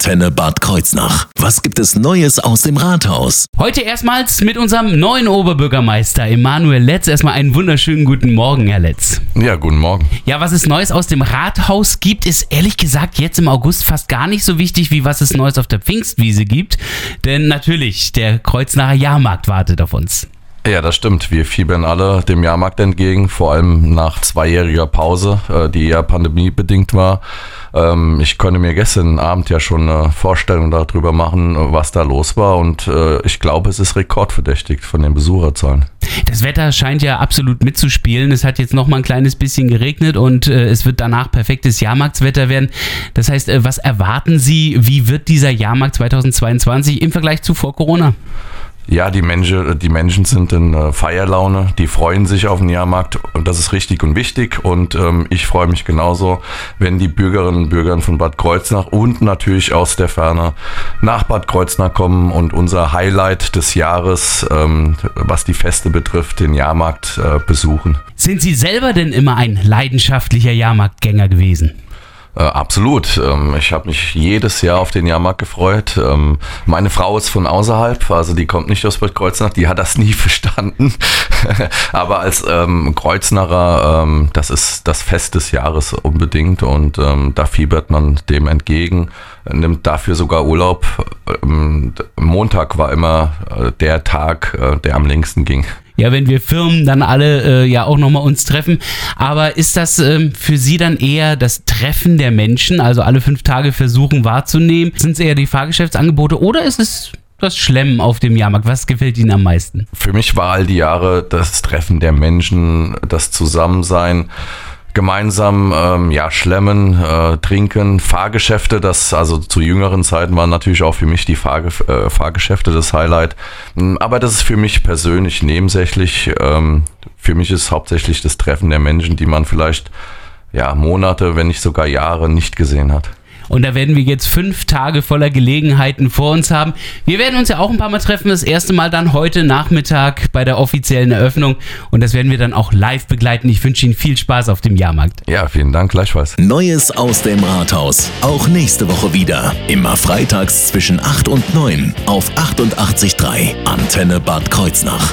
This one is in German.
Antenne Bad Kreuznach. Was gibt es Neues aus dem Rathaus? Heute erstmals mit unserem neuen Oberbürgermeister Emanuel Letz. Erstmal einen wunderschönen guten Morgen, Herr Letz. Ja, guten Morgen. Ja, was es Neues aus dem Rathaus gibt, ist ehrlich gesagt jetzt im August fast gar nicht so wichtig, wie was es Neues auf der Pfingstwiese gibt. Denn natürlich, der Kreuznacher Jahrmarkt wartet auf uns. Ja, das stimmt. Wir fiebern alle dem Jahrmarkt entgegen, vor allem nach zweijähriger Pause, äh, die eher pandemiebedingt war. Ähm, ich konnte mir gestern Abend ja schon eine Vorstellung darüber machen, was da los war und äh, ich glaube, es ist rekordverdächtig von den Besucherzahlen. Das Wetter scheint ja absolut mitzuspielen. Es hat jetzt noch mal ein kleines bisschen geregnet und äh, es wird danach perfektes Jahrmarktswetter werden. Das heißt, was erwarten Sie? Wie wird dieser Jahrmarkt 2022 im Vergleich zu vor Corona? Ja, die Menschen, die Menschen sind in äh, Feierlaune, die freuen sich auf den Jahrmarkt und das ist richtig und wichtig. Und ähm, ich freue mich genauso, wenn die Bürgerinnen und Bürger von Bad Kreuznach und natürlich aus der Ferne nach Bad Kreuznach kommen und unser Highlight des Jahres, ähm, was die Feste betrifft, den Jahrmarkt äh, besuchen. Sind Sie selber denn immer ein leidenschaftlicher Jahrmarktgänger gewesen? Äh, absolut. Ähm, ich habe mich jedes Jahr auf den Jahrmarkt gefreut. Ähm, meine Frau ist von außerhalb, also die kommt nicht aus Bad Kreuznach, die hat das nie verstanden. Aber als ähm, Kreuznacher, ähm, das ist das Fest des Jahres unbedingt und ähm, da fiebert man dem entgegen, nimmt dafür sogar Urlaub. Ähm, Montag war immer äh, der Tag, äh, der am längsten ging ja, wenn wir Firmen dann alle äh, ja auch nochmal uns treffen. Aber ist das ähm, für Sie dann eher das Treffen der Menschen, also alle fünf Tage versuchen wahrzunehmen? Sind es eher die Fahrgeschäftsangebote oder ist es das Schlemmen auf dem Jahrmarkt? Was gefällt Ihnen am meisten? Für mich war all die Jahre das Treffen der Menschen, das Zusammensein gemeinsam ähm, ja schlemmen, äh, trinken, Fahrgeschäfte, das also zu jüngeren Zeiten waren natürlich auch für mich die Fahrge äh, Fahrgeschäfte das Highlight. Hm, aber das ist für mich persönlich nebensächlich. Ähm, für mich ist hauptsächlich das Treffen der Menschen, die man vielleicht ja Monate, wenn nicht sogar Jahre nicht gesehen hat. Und da werden wir jetzt fünf Tage voller Gelegenheiten vor uns haben. Wir werden uns ja auch ein paar Mal treffen. Das erste Mal dann heute Nachmittag bei der offiziellen Eröffnung. Und das werden wir dann auch live begleiten. Ich wünsche Ihnen viel Spaß auf dem Jahrmarkt. Ja, vielen Dank, gleichfalls. Neues aus dem Rathaus. Auch nächste Woche wieder. Immer freitags zwischen 8 und 9 auf 88.3 Antenne Bad Kreuznach.